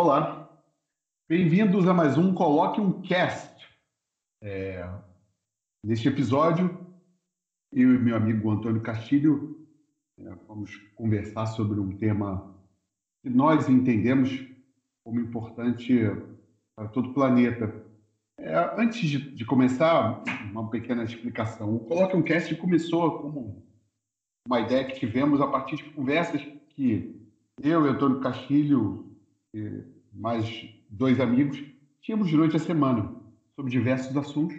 Olá, bem-vindos a mais um Coloque um Cast. É, neste episódio, eu e meu amigo Antônio Castilho é, vamos conversar sobre um tema que nós entendemos como importante para todo o planeta. É, antes de, de, começar, uma pequena explicação. O Coloque um Cast começou como uma ideia que tivemos a partir de conversas que eu e Antônio Castilho mais dois amigos tínhamos durante a semana sobre diversos assuntos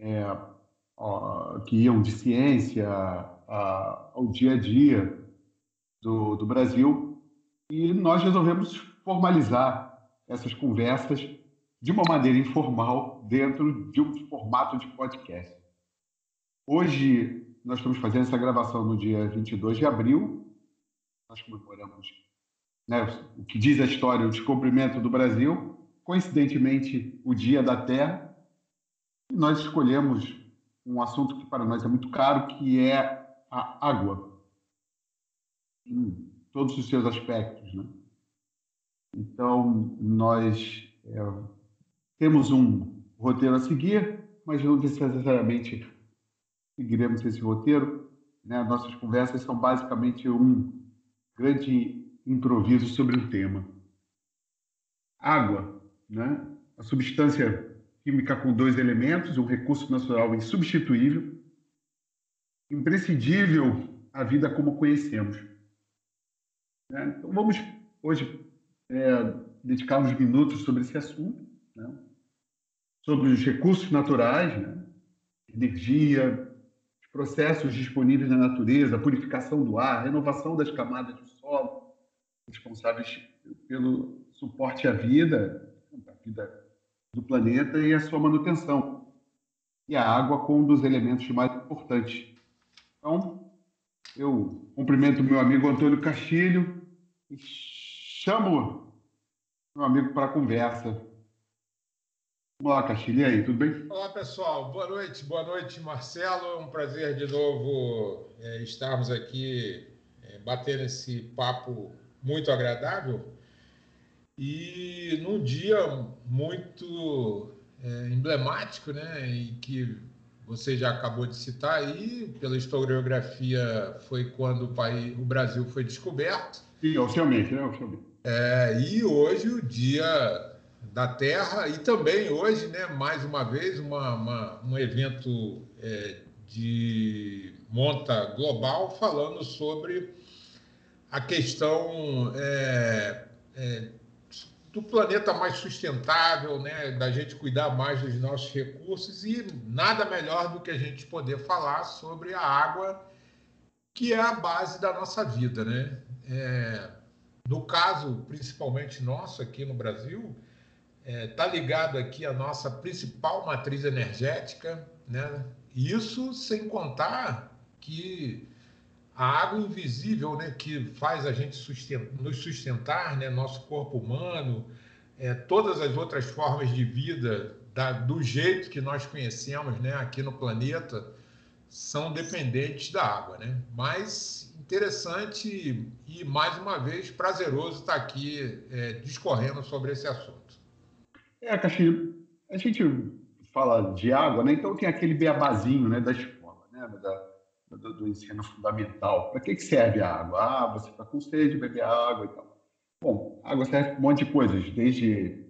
é, ó, que iam de ciência a, ao dia a dia do, do Brasil e nós resolvemos formalizar essas conversas de uma maneira informal dentro de um formato de podcast. Hoje nós estamos fazendo essa gravação no dia 22 de abril. Nós comemoramos né, o que diz a história, o descobrimento do Brasil, coincidentemente o Dia da Terra. E nós escolhemos um assunto que para nós é muito caro, que é a água, em todos os seus aspectos. Né? Então, nós é, temos um roteiro a seguir, mas não necessariamente seguiremos esse roteiro. Né? Nossas conversas são basicamente um grande improviso sobre um tema. Água, né? a substância química com dois elementos, um recurso natural insubstituível, imprescindível à vida como conhecemos. Né? Então vamos hoje é, dedicar uns minutos sobre esse assunto, né? sobre os recursos naturais, né? energia, processos disponíveis na natureza, a purificação do ar, a renovação das camadas do solo, responsáveis pelo suporte à vida, à vida do planeta e a sua manutenção. E a água como um dos elementos mais importantes. Então, eu cumprimento meu amigo Antônio Castilho e chamo meu amigo para a conversa. Olá, Castilho, e aí, tudo bem? Olá, pessoal. Boa noite, boa noite, Marcelo. É um prazer de novo é, estarmos aqui é, batendo esse papo muito agradável e num dia muito é, emblemático, né, e que você já acabou de citar aí, pela historiografia, foi quando o, país, o Brasil foi descoberto. Sim, oficialmente, né? Oficialmente. É, e hoje o dia da Terra e também hoje, né, mais uma vez, uma, uma um evento é, de monta global falando sobre a questão é, é, do planeta mais sustentável, né, da gente cuidar mais dos nossos recursos e nada melhor do que a gente poder falar sobre a água, que é a base da nossa vida, né? É, no caso, principalmente nosso aqui no Brasil, está é, tá ligado aqui à nossa principal matriz energética, né? Isso sem contar que a água invisível, né, que faz a gente sustentar, nos sustentar, né, nosso corpo humano, é, todas as outras formas de vida da, do jeito que nós conhecemos, né, aqui no planeta, são dependentes da água, né? Mas interessante e mais uma vez prazeroso estar aqui é, discorrendo sobre esse assunto. É, Castilho, a gente fala de água, né? Então tem aquele beabazinho né, da escola, né? Da, do, do ensino fundamental. Para que, que serve a água? Ah, você está com sede, beber água e tal. Bom, água serve para um monte de coisas, desde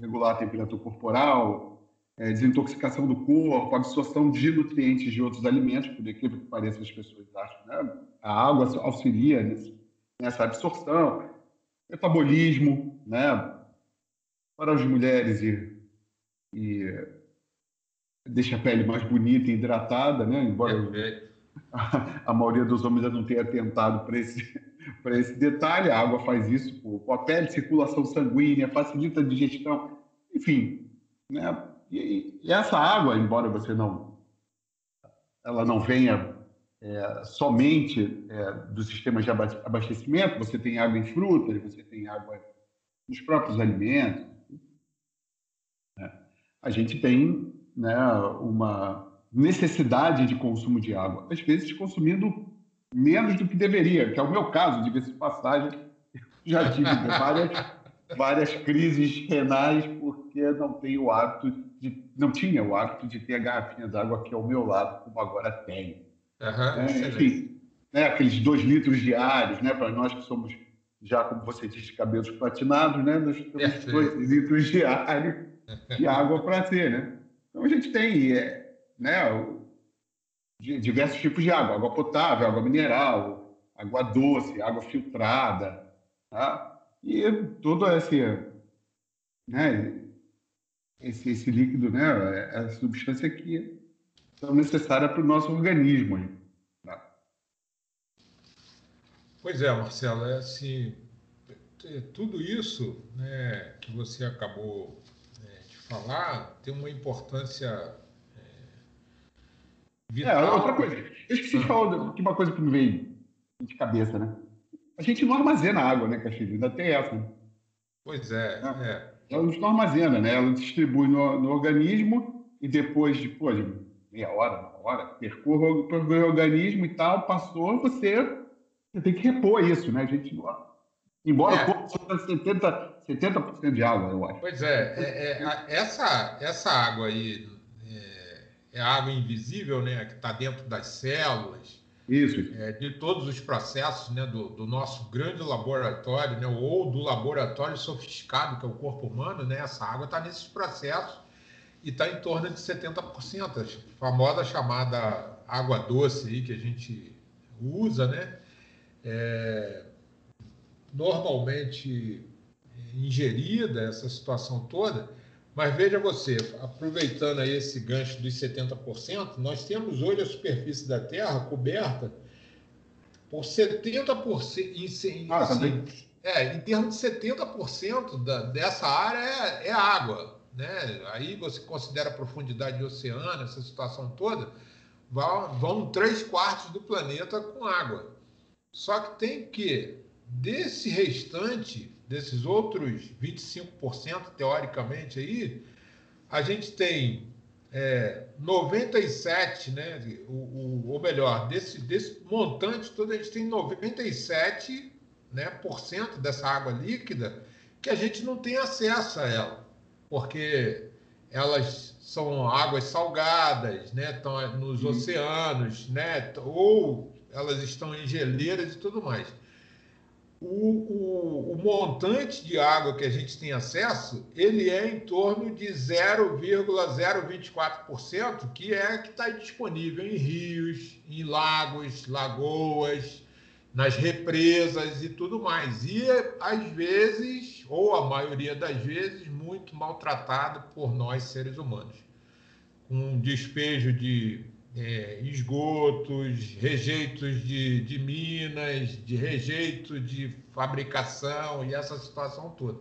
regular a temperatura corporal, é, desintoxicação do corpo, absorção de nutrientes de outros alimentos, por incrível que pareça, as pessoas acham, né? A água auxilia nessa absorção, metabolismo, né? para as mulheres e, e deixa a pele mais bonita e hidratada, né? Embora a, a, maioria dos homens ainda não tenha atentado para esse, esse detalhe, a água faz isso com a pele, circulação sanguínea, facilita a digestão, enfim, né? E, e essa água, embora você não, ela não venha é, somente é, dos sistemas de abastecimento, você tem água em frutas, você tem água nos próprios alimentos, a gente tem né, uma necessidade de consumo de água, às vezes consumindo menos do que deveria, que é o meu caso, de se passagem. já tive várias, várias crises renais porque não tenho o hábito de, não tinha o hábito de ter a garrafinha d'água aqui ao meu lado, como agora tenho. Uhum, é, enfim, né, aqueles dois litros diários, né, para nós que somos já, como você disse, cabelos platinados, né, nós temos dois litros diários de água para ter, né? Então a gente tem, é, né, diversos tipos de água, água potável, água mineral, água doce, água filtrada, tá? E todo esse, né, esse, esse líquido, né, é a substância que é necessária para o nosso organismo. Tá? Pois é, Marcelo, é assim, tudo isso né, que você acabou falar tem uma importância é, vital. É, outra coisa, eu esqueci de falar de uma coisa que me veio de cabeça, né? A gente não armazena água, né, Castilho? Ainda tem essa. Né? Pois é, é. é. Ela não armazena, né? Ela distribui no, no organismo e depois de, pô, de meia hora, uma hora, percorre o organismo e tal, passou, você, você tem que repor isso, né? A gente não, embora é. o corpo 70, 70% de água, eu acho. Pois é, é, é essa, essa água aí é, é água invisível, né? Que está dentro das células, isso. É, de todos os processos né, do, do, nosso grande laboratório, né, ou do laboratório sofisticado, que é o corpo humano, né, essa água está nesses processos e está em torno de 70%. A famosa chamada água doce aí que a gente usa, né, é, normalmente ingerida, essa situação toda, mas veja você, aproveitando aí esse gancho dos 70%, nós temos hoje a superfície da Terra coberta por 70%. Em, ah, assim, é, em termos de 70% da, dessa área é, é, água. Né? Aí você considera a profundidade do oceano, essa situação toda, vão, vão três quartos do planeta com água. Só que tem que, desse restante, desses outros 25%, teoricamente, aí, a gente tem é, 97, né? O, o, ou melhor, desse, desse montante todo, a gente tem 97 né, por cento dessa água líquida que a gente não tem acesso a ela, porque elas são águas salgadas, né? Estão nos oceanos, né? Ou elas estão em geleiras e tudo mais o, o, o, montante de água que a gente tem acesso, ele é em torno de 0,024%, que é que está disponível em rios, em lagos, lagoas, nas represas e tudo mais. E às vezes, ou a maioria das vezes, muito maltratado por nós seres humanos. Com despejo de é, esgotos, rejeitos de, de minas, de rejeito de fabricação e essa situação toda.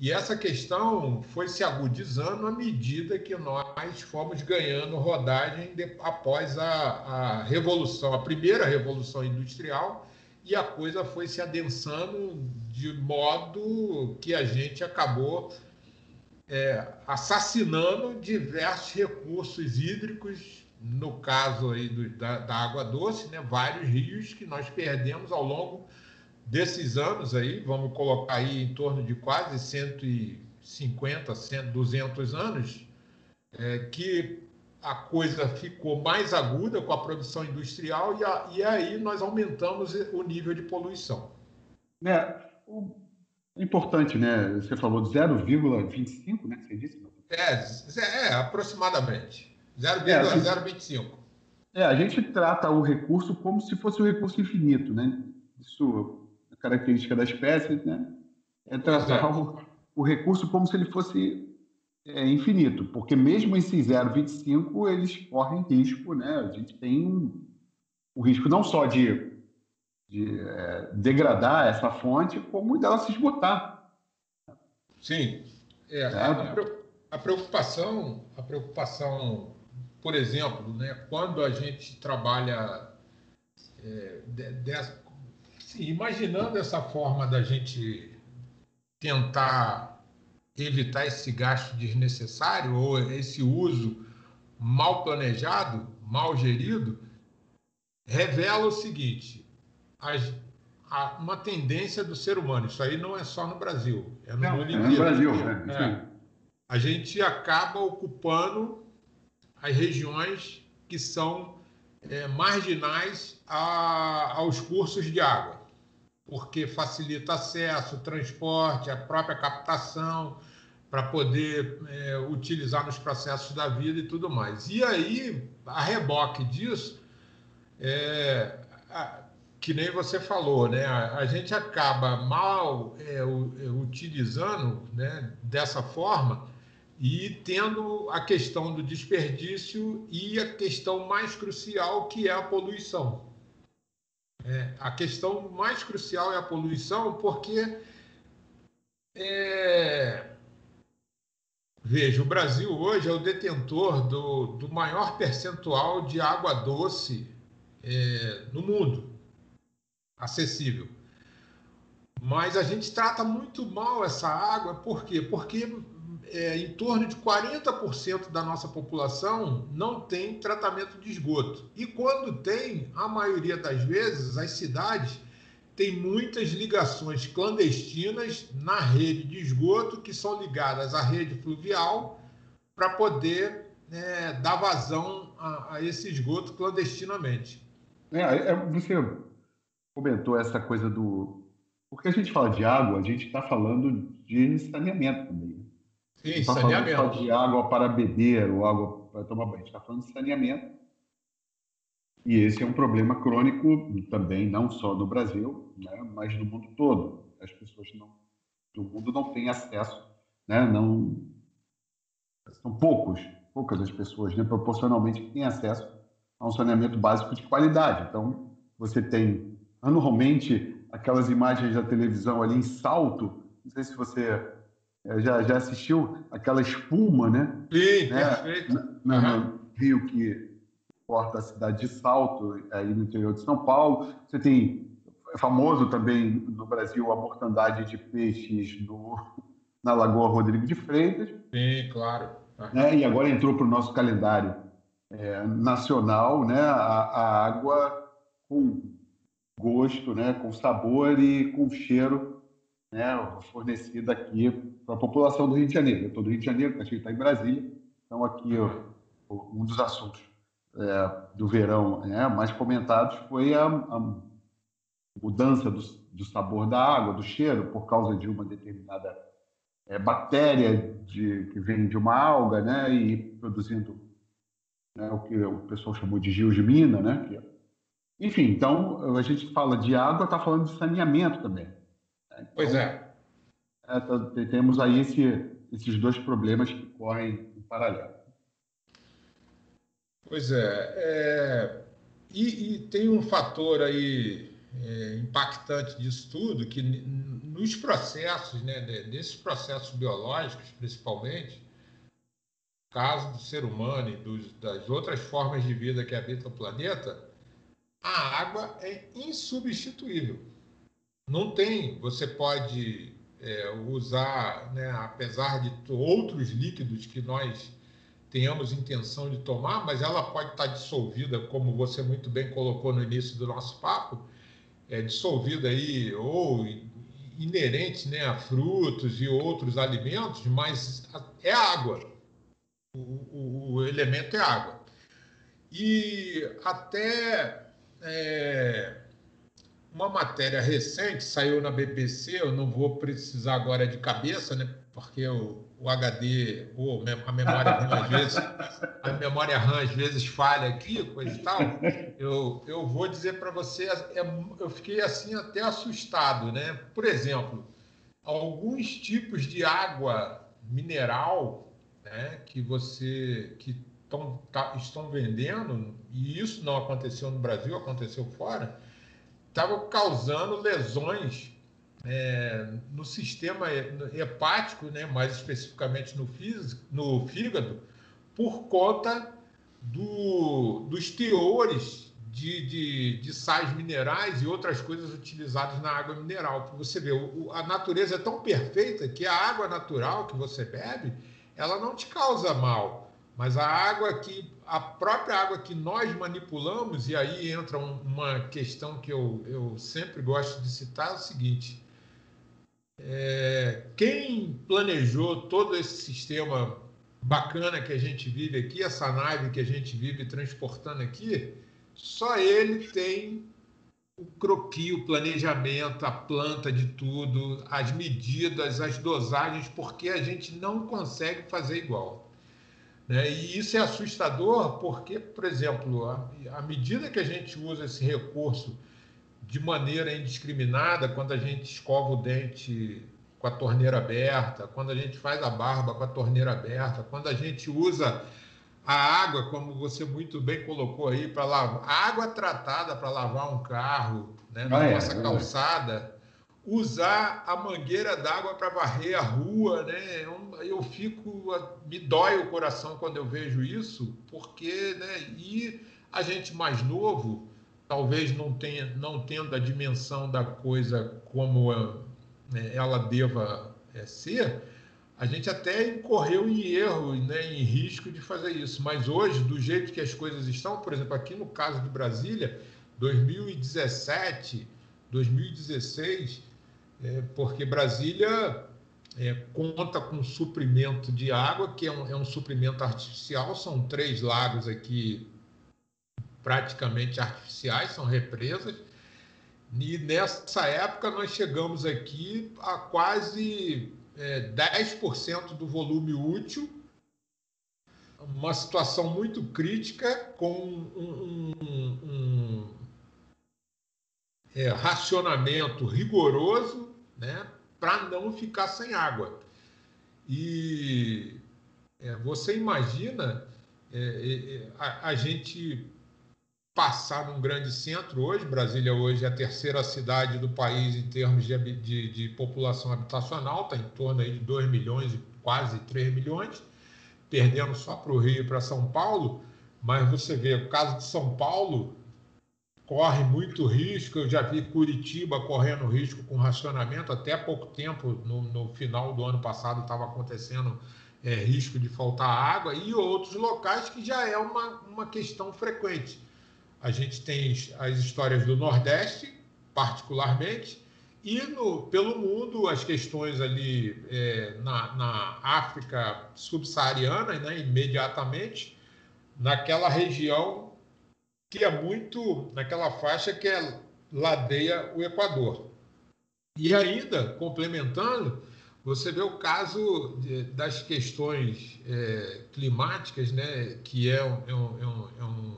E essa questão foi se agudizando à medida que nós fomos ganhando rodagem de, após a, a revolução, a primeira revolução industrial, e a coisa foi se adensando de modo que a gente acabou é, assassinando diversos recursos hídricos no caso aí do, da, da, água doce, né, vários rios que nós perdemos ao longo desses anos aí, vamos colocar aí em torno de quase 150, 100, 200 anos, é, que a coisa ficou mais aguda com a produção industrial e, a, e aí nós aumentamos o nível de poluição. É, o, importante, né? Você falou de 0,25, né? Você disse? É, é aproximadamente. 0,025. É, é, a gente trata o recurso como se fosse um recurso infinito, né? Isso é característica da espécie, né? É tratar o, o, recurso como se ele fosse é, infinito, porque mesmo esse 0,25 eles correm risco, né? A gente tem um, o risco não só de, de é, degradar essa fonte, como dela se esgotar. Sim. É, a, a preocupação, a preocupação por exemplo, né, quando a gente trabalha é, de, de, imaginando essa forma da gente tentar evitar esse gasto desnecessário ou esse uso mal planejado, mal gerido, revela o seguinte: a, uma tendência do ser humano. Isso aí não é só no Brasil, é no não, mundo inteiro. É no Brasil, é. é. A gente acaba ocupando as regiões que são é, marginais a, aos cursos de água, porque facilita acesso, transporte, a própria captação, para poder é, utilizar nos processos da vida e tudo mais. E aí, a reboque disso, é, a, que nem você falou, né? A, a gente acaba mal é, é, utilizando né, dessa forma e tendo a questão do desperdício e a questão mais crucial que é a poluição. É, a questão mais crucial é a poluição porque é, Veja, o Brasil hoje é o detentor do, do maior percentual de água doce é, no mundo, acessível. Mas a gente trata muito mal essa água, por quê? Porque é, em torno de 40% da nossa população não tem tratamento de esgoto. E quando tem, a maioria das vezes, as cidades tem muitas ligações clandestinas na rede de esgoto que são ligadas à rede fluvial para poder né, dar vazão a, a, esse esgoto clandestinamente. É, é, você comentou essa coisa do. Porque a gente fala de água, a gente está falando de saneamento também. Sim, tá saneamento. Falando de água para beber ou água para tomar banho. A gente está falando de saneamento e esse é um problema crônico também, não só no Brasil, né, mas no mundo todo. As pessoas não, do mundo não têm acesso, né, não, são poucos, poucas as pessoas, né, proporcionalmente, que têm acesso a um saneamento básico de qualidade. Então, você tem anualmente aquelas imagens da televisão ali em salto, não sei se você já, já assistiu aquela espuma, né? Sim, né? perfeito. No, no Rio que porta da cidade de Salto, aí no interior de São Paulo. Você tem é famoso também no Brasil a mortandade de peixes no, na Lagoa Rodrigo de Freitas. Sim, claro. Né? E agora entrou para o nosso calendário é, nacional né? A, a, água com gosto, né? com sabor e com cheiro né? fornecida aqui para a população do Rio de Janeiro. Eu estou do Rio de Janeiro, gente está em Brasília, então aqui ó, um dos assuntos é, do verão né, mais comentados foi a, a mudança do, do, sabor da água, do cheiro, por causa de uma determinada é, bactéria de, que vem de uma alga, né, e produzindo né, o que o pessoal chamou de geosmina, né, que, enfim, então a gente fala de água, está falando de saneamento também. Então, pois é. é tá, temos aí esse, esses dois problemas que correm em paralelo. Pois é. é e, e, tem um fator aí é, impactante disso tudo, que nos processos, né, desses processos biológicos, principalmente, caso do ser humano e dos, das outras formas de vida que habitam o planeta, a água é insubstituível. Não tem, você pode é, usar, né, apesar de outros líquidos que nós tenhamos intenção de tomar, mas ela pode estar dissolvida, como você muito bem colocou no início do nosso papo, é dissolvida aí ou inerente né, a frutos e outros alimentos, mas é água. O, o, o elemento é água. E até é, uma matéria recente saiu na BBC, eu não vou precisar agora de cabeça, né, porque o, o HD, ou a memória RAM, às vezes, a memória RAM às vezes falha aqui, coisa e tal, eu, eu vou dizer para você, é, eu fiquei assim até assustado, né? Por exemplo, alguns tipos de água mineral, né, que você que tão, tá, estão vendendo, e isso não aconteceu no Brasil, aconteceu fora, estavam causando lesões é, no sistema hepático, né, mais especificamente no, físico, no fígado, por conta do, dos teores de, de, de, sais minerais e outras coisas utilizadas na água mineral. Você vê, a natureza é tão perfeita que a água natural que você bebe, ela não te causa mal. mas a água que a própria água que nós manipulamos e aí entra uma questão que eu, eu sempre gosto de citar é o seguinte é, quem planejou todo esse sistema bacana que a gente vive aqui, essa nave que a gente vive transportando aqui, só ele tem o croqui, o planejamento, a planta de tudo, as medidas, as dosagens, porque a gente não consegue fazer igual. Né? E isso é assustador porque, por exemplo, à medida que a gente usa esse recurso de maneira indiscriminada, quando a gente escova o dente com a torneira aberta, quando a gente faz a barba com a torneira aberta, quando a gente usa a água, como você muito bem colocou aí, para lavar, água tratada para lavar um carro, né, na ah, é, nossa é, calçada, usar a mangueira d'água para varrer a rua, né? Eu fico, me dói o coração quando eu vejo isso, porque, né? E a gente mais novo, talvez não tenha, não tendo a dimensão da coisa como né, ela deva é, ser, a gente até incorreu em erro, né, em risco de fazer isso. Mas hoje, do jeito que as coisas estão, por exemplo, aqui no caso de Brasília, 2017, 2016, é, porque Brasília é, conta com suprimento de água, que é um, é um suprimento artificial, são três lagos aqui praticamente artificiais, são represas, e nessa época nós chegamos aqui a quase é, 10% do volume útil, uma situação muito crítica com um, um, um é, racionamento rigoroso né, para não ficar sem água. E é, você imagina é, é, é a, a gente passar num grande centro hoje. Brasília hoje é a terceira cidade do país em termos de, de, de população habitacional, está em torno aí de 2 milhões, quase 3 milhões, perdendo só para o Rio e para São Paulo. Mas você vê, o caso de São Paulo corre muito risco. Eu já vi Curitiba correndo risco com racionamento. Até pouco tempo, no, no final do ano passado, estava acontecendo é, risco de faltar água e outros locais que já é uma, uma questão frequente. A gente tem as histórias do Nordeste, particularmente, e no, pelo mundo, as questões ali é, na, na, África subsaariana, né, imediatamente, naquela região que é muito, naquela faixa que é ladeia o Equador. E ainda, complementando, você vê o caso de, das questões é, climáticas, né, que é um, é um, é um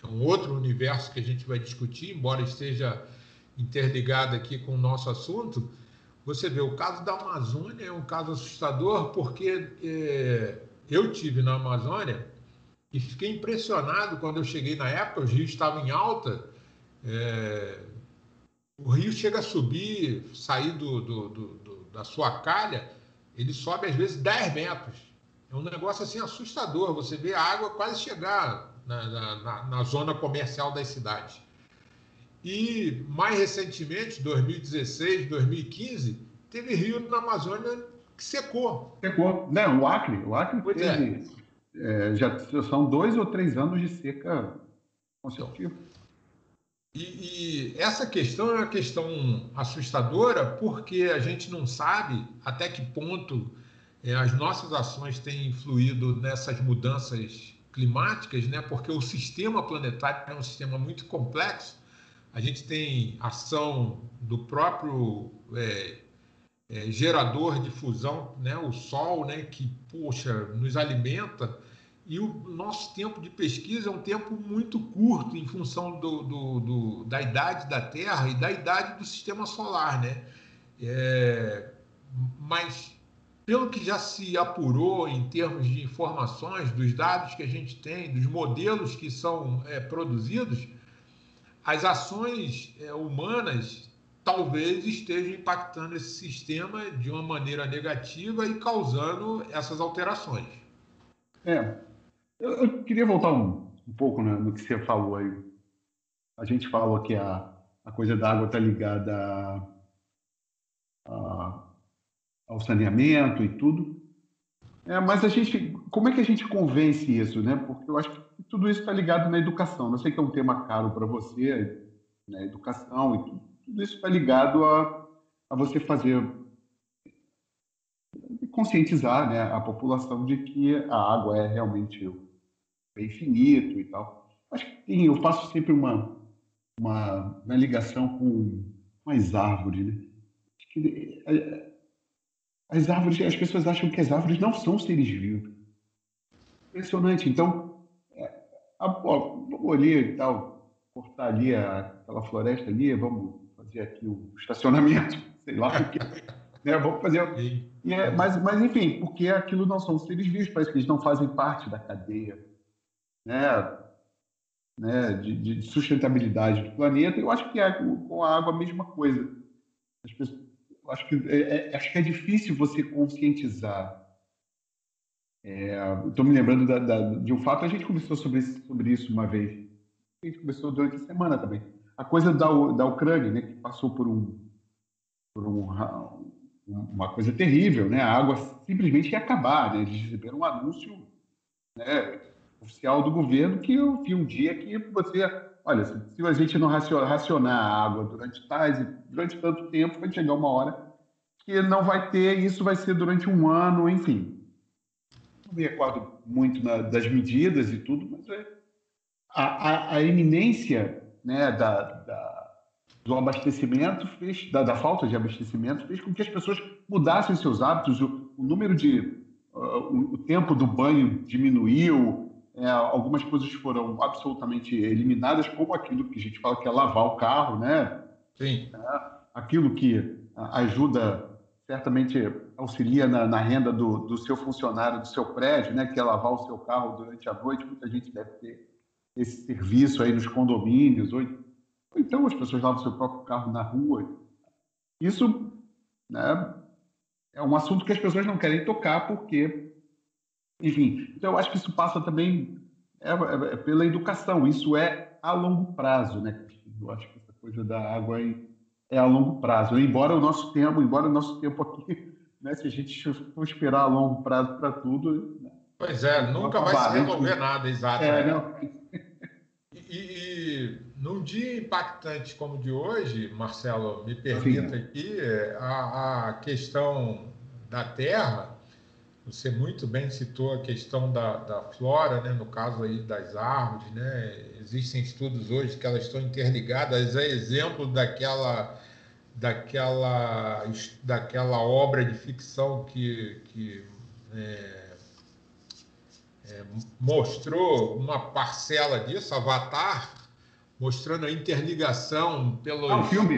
é é um outro universo que a gente vai discutir, embora esteja interligado aqui com o nosso assunto. Você vê, o caso da Amazônia é um caso assustador, porque é, eu tive na Amazônia e fiquei impressionado quando eu cheguei na época, os rios estavam em alta. É, o rio chega a subir, sair do, do, do, da sua calha, ele sobe às vezes 10 metros. É um negócio assim assustador. Você vê a água quase chegar na, na, na zona comercial das cidades. E mais recentemente, 2016, 2015, teve rio na Amazônia que secou. Secou. Não, o Acre, o Acre pois teve, é. É, já são dois ou três anos de seca consecutiva. E, e, essa questão é uma questão assustadora porque a gente não sabe até que ponto é, as nossas ações têm influído nessas mudanças climáticas, né? porque o sistema planetário é um sistema muito complexo. A gente tem ação do próprio é, é, gerador de fusão, né? o Sol, né? que, poxa, nos alimenta. E o nosso tempo de pesquisa é um tempo muito curto em função do, do, do da idade da Terra e da idade do sistema solar. Né? É, mas pelo que já se apurou em termos de informações, dos dados que a gente tem, dos modelos que são é, produzidos, as ações é, humanas talvez estejam impactando esse sistema de uma maneira negativa e causando essas alterações. É, eu, eu queria voltar um, um pouco né, no que você falou aí. A gente falou que a, a coisa da água está ligada a, a ao saneamento e tudo. É, mas a gente, como é que a gente convence isso, né? Porque eu acho que tudo isso está ligado na educação. Eu sei que é um tema caro para você, né? Educação e tudo, tudo isso está ligado a, a você fazer conscientizar, né, a população de que a água é realmente bem finito e tal. Acho que tem, eu faço sempre uma uma, uma ligação com, com as árvores, né? É, as árvores, as pessoas acham que as árvores não são seres vivos. Impressionante. Então, ó, vamos ali e tal, cortar ali a, aquela floresta ali, vamos fazer aqui um estacionamento, sei lá, porque, né, vamos fazer. É, mas, mas, enfim, porque aquilo não são seres vivos, parece que eles não fazem parte da cadeia né, né, de, de sustentabilidade do planeta. Eu acho que é, com a água a mesma coisa. As pessoas, acho que é, é, acho que é difícil você conscientizar. Estou é, me lembrando da, da, de um fato, a gente conversou sobre, sobre isso uma vez. A gente conversou durante a semana também. A coisa da, da Ucrânia, né, que passou por um, por um, uma coisa terrível, né? A água simplesmente ia acabar, né? Eles receberam um anúncio né, oficial do governo que eu vi um dia que você, olha, se a gente não racionar a água durante tais durante tanto tempo, vai chegar uma hora que não vai ter, isso vai ser durante um ano, enfim. Não me recordo muito na, das medidas e tudo, mas é, a, a, a iminência né, da, da, do abastecimento fez, da, da, falta de abastecimento fez com que as pessoas mudassem seus hábitos, o, o número de uh, o, o, tempo do banho diminuiu, é, algumas coisas foram absolutamente eliminadas, como aquilo que a gente fala que é lavar o carro, né? Sim. É, aquilo que ajuda, certamente auxilia na, na renda do, do, seu funcionário, do seu prédio, né? Que é lavar o seu carro durante a noite. Muita gente deve ter esse serviço aí nos condomínios, ou, então as pessoas lavam seu próprio carro na rua. Isso né, é um assunto que as pessoas não querem tocar porque enfim, então eu acho que isso passa também é, é, é pela educação. Isso é a longo prazo, né? Eu acho que essa coisa da água é, é a longo prazo. Embora o nosso tempo, embora o nosso tempo aqui, né, se a gente for esperar a longo prazo para tudo. Né, pois é, nunca vai se resolver nada, exato. É, né? E, e, num dia impactante como o de hoje, Marcelo, me permita aqui, a, a questão da terra você muito bem citou a questão da, da flora, né? no caso aí das árvores, né? Existem estudos hoje que elas estão interligadas, é exemplo daquela daquela daquela obra de ficção que, que é, é, mostrou uma parcela disso, Avatar, mostrando a interligação pelo ah, o filme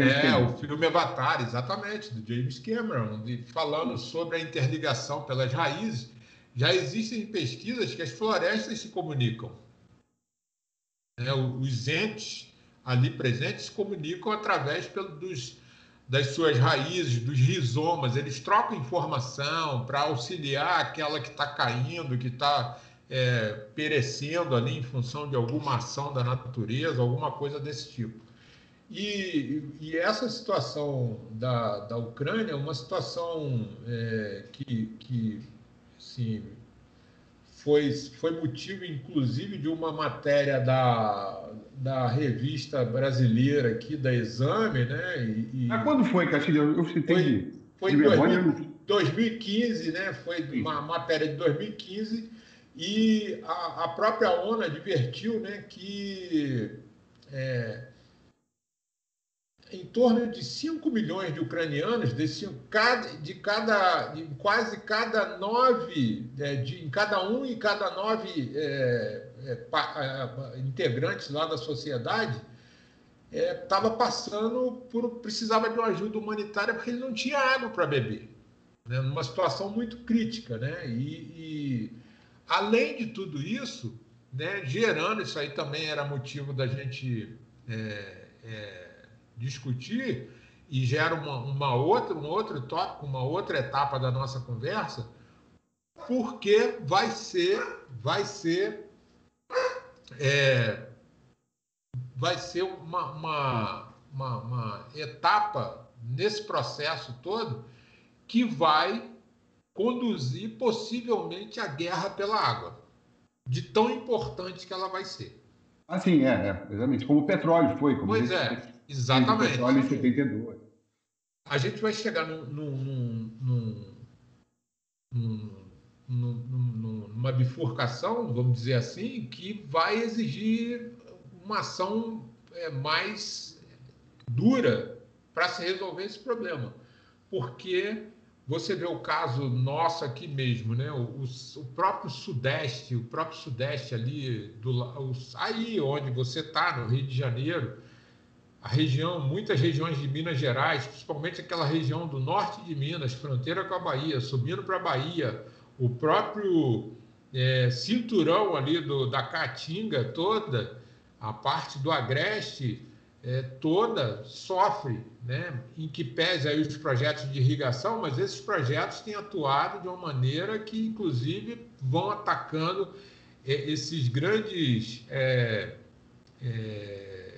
é o filme Avatar exatamente do James Cameron falando sobre a interligação pelas raízes. Já existem pesquisas que as florestas se comunicam. É, os entes ali presentes se comunicam através pelo, dos, das suas raízes dos rizomas. Eles trocam informação para auxiliar aquela que está caindo que está é, perecendo ali em função de alguma ação da natureza, alguma coisa desse tipo. E, e essa situação da, da Ucrânia é uma situação é, que, que assim, foi, foi motivo, inclusive, de uma matéria da, da revista brasileira aqui, da Exame, né? E, ah, quando foi, Castilho? Eu citei foi, foi em 2015, né? Foi uma matéria de 2015 e a, a própria ONU advertiu né, que é, em torno de 5 milhões de ucranianos, de, cada, de cada, de quase cada nove, é, de, em cada um e cada nove é, é, pa, é, integrantes lá da sociedade, estava passando por precisava de uma ajuda humanitária porque ele não tinha água para beber, né, numa situação muito crítica, né? E, e Além de tudo isso, né, gerando, isso aí também era motivo da gente é, é, discutir e gera uma, uma, outra, um outro tópico, uma outra etapa da nossa conversa, porque vai ser, vai ser, é, vai ser uma, uma, uma, uma etapa nesse processo todo que vai conduzir possivelmente a guerra pela água, de tão importante que ela vai ser. Assim, é, é exatamente. Como o petróleo foi. Como pois é, exatamente. O petróleo em 72. A gente vai chegar num, num, num, numa bifurcação, vamos dizer assim, que vai exigir uma ação é, mais dura para se resolver esse problema. Porque você vê o caso nosso aqui mesmo, né? O, o próprio Sudeste, o próprio Sudeste ali, do, aí onde você está, no Rio de Janeiro, a região, muitas regiões de Minas Gerais, principalmente aquela região do norte de Minas, fronteira com a Bahia, subindo para a Bahia, o próprio é, cinturão ali do, da Caatinga toda, a parte do Agreste é, toda sofre, né? em que pese aí os projetos de irrigação, mas esses projetos têm atuado de uma maneira que, inclusive, vão atacando é, esses grandes é, é,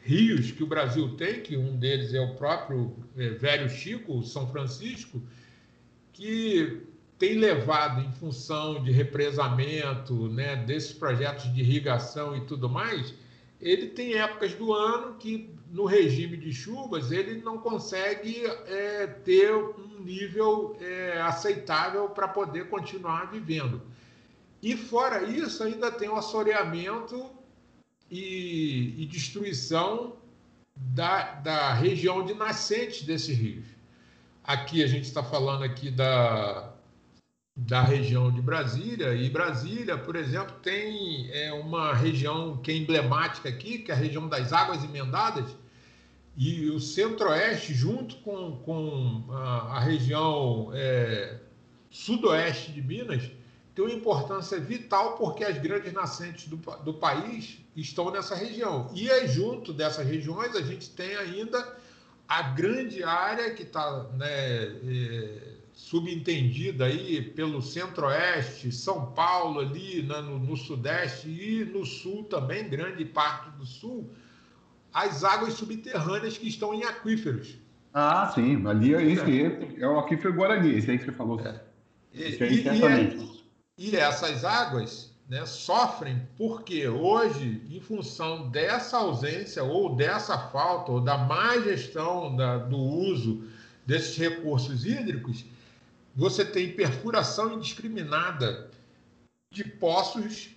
rios que o Brasil tem, que um deles é o próprio é, Velho Chico, São Francisco, que tem levado em função de represamento, né, desses projetos de irrigação e tudo mais, ele tem épocas do ano que no regime de chuvas ele não consegue é, ter um nível é, aceitável para poder continuar vivendo. E fora isso, ainda tem o assoreamento e, e destruição da, da região de nascentes desses rios. Aqui a gente está falando aqui da, da região de Brasília. E Brasília, por exemplo, tem é, uma região que é emblemática aqui, que é a região das águas emendadas, e o centro-oeste, junto com, com a, a região é, sudoeste de Minas, tem uma importância vital porque as grandes nascentes do, do país estão nessa região. E aí, junto dessas regiões, a gente tem ainda a grande área que está né, é, subentendida aí pelo centro-oeste, São Paulo ali né, no, no, sudeste e no sul também, grande parte do sul, as águas subterrâneas que estão em aquíferos. Ah, sim, ali é, esse é o aquífero Guarani, esse aí que você falou. É. E, e, e, e, essas águas né, sofrem porque hoje, em função dessa ausência ou dessa falta ou da má gestão da, do uso desses recursos hídricos, você tem perfuração indiscriminada de poços,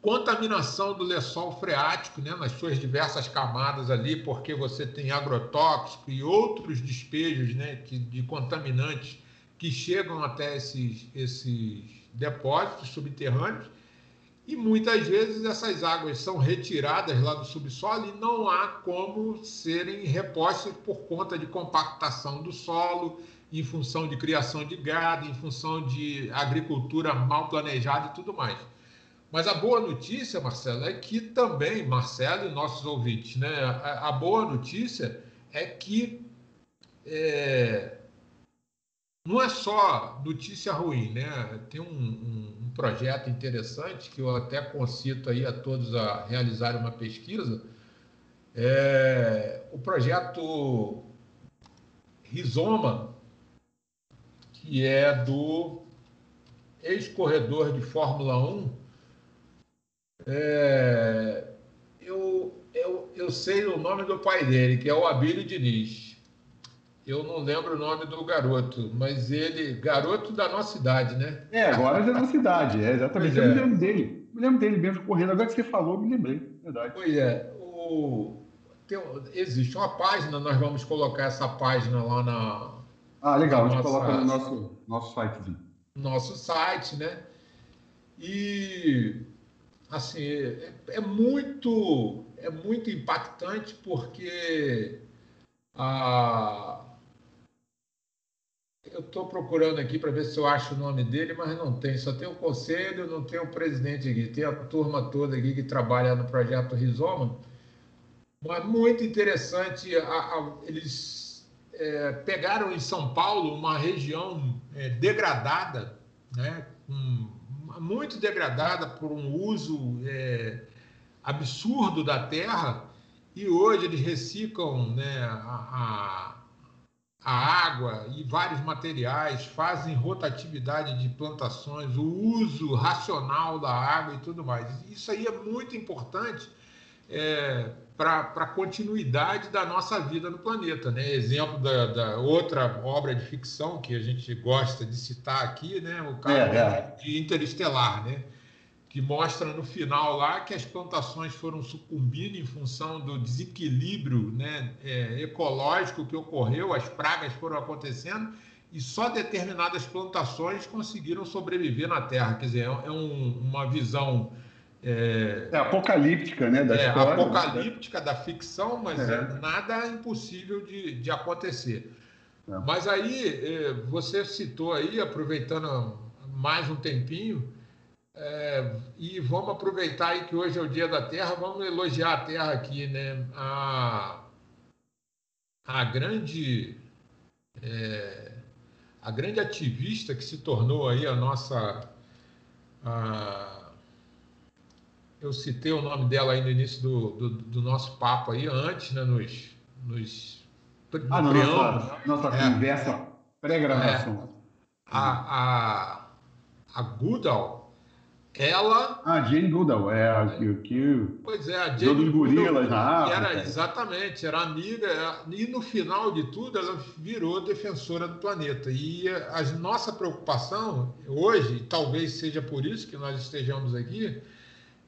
contaminação do lençol freático, né, nas suas diversas camadas ali, porque você tem agrotóxico e outros despejos né, que, de contaminantes que chegam até esses, esses depósitos subterrâneos. E muitas vezes essas águas são retiradas lá do subsolo e não há como serem repostas por conta de compactação do solo, em função de criação de gado, em função de agricultura mal planejada e tudo mais. Mas a boa notícia, Marcelo, é que também, Marcelo e nossos ouvintes, né, a, a boa notícia é que é, não é só notícia ruim, né? Tem um, um, um, projeto interessante que eu até concito aí a todos a realizarem uma pesquisa. É, o projeto Rizoma, que é do ex-corredor de Fórmula 1. É, eu, eu, eu sei o nome do pai dele, que é o Abílio Diniz. Eu não lembro o nome do garoto, mas ele, garoto da nossa idade, né? É, agora é da nossa idade, é exatamente. Pois eu é. me lembro dele. Me lembro dele mesmo correndo. Agora que você falou, me lembrei, verdade. Pois é. O, tem, existe uma página, nós vamos colocar essa página lá na, ah, legal, a gente coloca no nosso, nosso site. Nosso site, né? E assim, é, é muito é muito impactante porque a eu estou procurando aqui para ver se eu acho o nome dele, mas não tem. Só tem o conselho, não tem o presidente aqui. Tem a turma toda aqui que trabalha no projeto Rizoma. Mas muito interessante. A, a, eles é, pegaram em São Paulo uma região é, degradada, né, um, muito degradada por um uso é, absurdo da terra, e hoje eles reciclam né, a, a, água e vários materiais, fazem rotatividade de plantações, o uso racional da água e tudo mais. Isso aí é muito importante é, para a continuidade da nossa vida no planeta. Né? Exemplo da, da, outra obra de ficção que a gente gosta de citar aqui, né? o caso é, é. de Interestelar, né? que mostra no final lá que as plantações foram sucumbindo em função do desequilíbrio né, é, ecológico que ocorreu, as pragas foram acontecendo e só determinadas plantações conseguiram sobreviver na Terra. Quer dizer, é, é um, uma visão é, é, apocalíptica, né? Da é, história, né? apocalíptica né? da ficção, mas é. é. nada impossível de, de acontecer. É. Mas aí, é, você citou aí, aproveitando mais um tempinho, é, e vamos aproveitar aí que hoje é o Dia da Terra, vamos elogiar a Terra aqui, né? A, a grande é, a grande ativista que se tornou aí a nossa a, eu citei o nome dela aí no início do, do, do nosso papo aí antes, né? Nos, nos ah, no nossa, nossa é, conversa pré-gravação. É, a, a, a Goodall, ela. Ah, Jane Goodall, é a que. que pois é, a Jane Goodall. na Era, exatamente, era amiga, e no final de tudo ela virou defensora do planeta. E a nossa preocupação hoje, talvez seja por isso que nós estejamos aqui,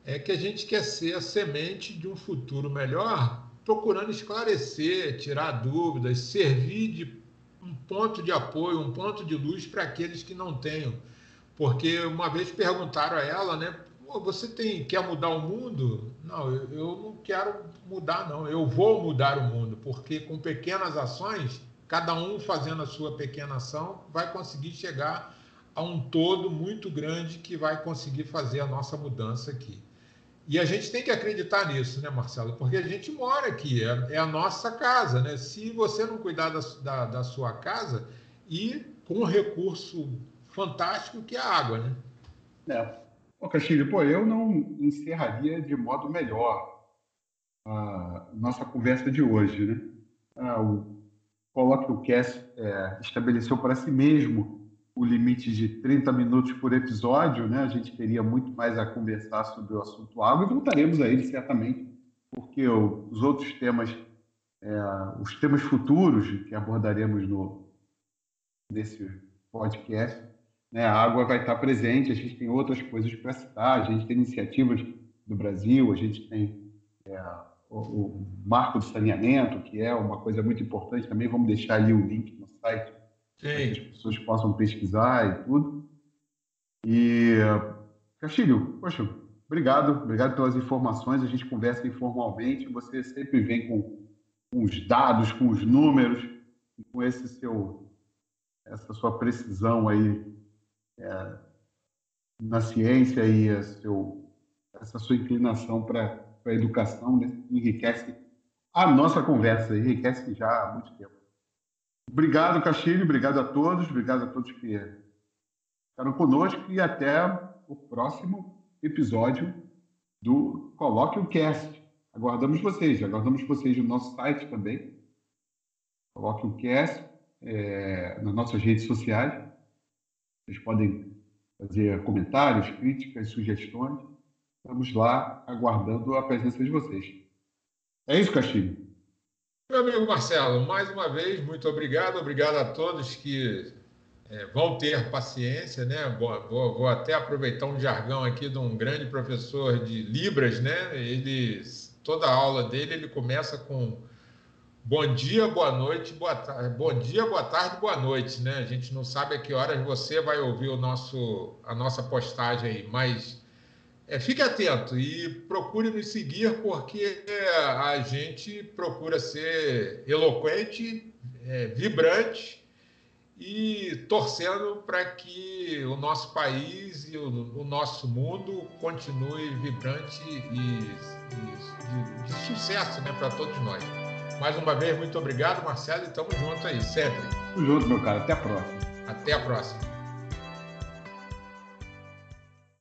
é que a gente quer ser a semente de um futuro melhor, procurando esclarecer, tirar dúvidas, servir de um ponto de apoio, um ponto de luz para aqueles que não tenham porque uma vez perguntaram a ela, né? Você tem quer mudar o mundo? Não, eu, eu não quero mudar, não. Eu vou mudar o mundo, porque com pequenas ações, cada um fazendo a sua pequena ação, vai conseguir chegar a um todo muito grande que vai conseguir fazer a nossa mudança aqui. E a gente tem que acreditar nisso, né, Marcelo? Porque a gente mora aqui, é, é a nossa casa, né? Se você não cuidar da, da, da sua casa e com recurso fantástico que é a água, né? É. Ô, Castilho, pô, eu não encerraria de modo melhor a nossa conversa de hoje, né? Ah, o o Cast é, estabeleceu para si mesmo o limite de 30 minutos por episódio, né? A gente teria muito mais a conversar sobre o assunto água e voltaremos a ele certamente, porque os outros temas, é, os temas futuros que abordaremos no, nesse podcast, né? A água vai estar presente, a gente tem outras coisas para citar, a gente tem iniciativas do Brasil, a gente tem é, o, o, marco do saneamento, que é uma coisa muito importante também. Vamos deixar ali o link no site para que as pessoas possam pesquisar e tudo. E, Castilho, poxa, obrigado, obrigado pelas informações. A gente conversa informalmente, você sempre vem com, os dados, com os números, com esse seu essa sua precisão aí é, na ciência e seu, essa sua inclinação para a educação né, enriquece a nossa conversa, enriquece já há muito tempo. Obrigado, Castilho, obrigado a todos, obrigado a todos que ficaram conosco e até o próximo episódio do Coloque o Cast. Aguardamos vocês, aguardamos vocês no nosso site também. Coloque o Cast é, nas nossas redes sociais. Vocês podem fazer comentários, críticas, sugestões. Estamos lá aguardando a presença de vocês. É isso, Castilho? Meu amigo Marcelo, mais uma vez, muito obrigado. Obrigado a todos que é, vão ter paciência, né? Vou, vou, vou, até aproveitar um jargão aqui de um grande professor de Libras, né? Ele, toda a aula dele, ele começa com Bom dia, boa noite, boa tarde. Bom dia, boa tarde, boa noite, né? A gente não sabe a que horas você vai ouvir o nosso, a nossa postagem aí, mas é, fique atento e procure nos seguir, porque a gente procura ser eloquente, é, vibrante e torcendo para que o nosso país e o, o nosso mundo continue vibrante e, e de, de sucesso né, para todos nós. Mais uma vez, muito obrigado, Marcelo, e tamo junto aí, sempre. Tamo junto, meu cara. Até a próxima. Até a próxima.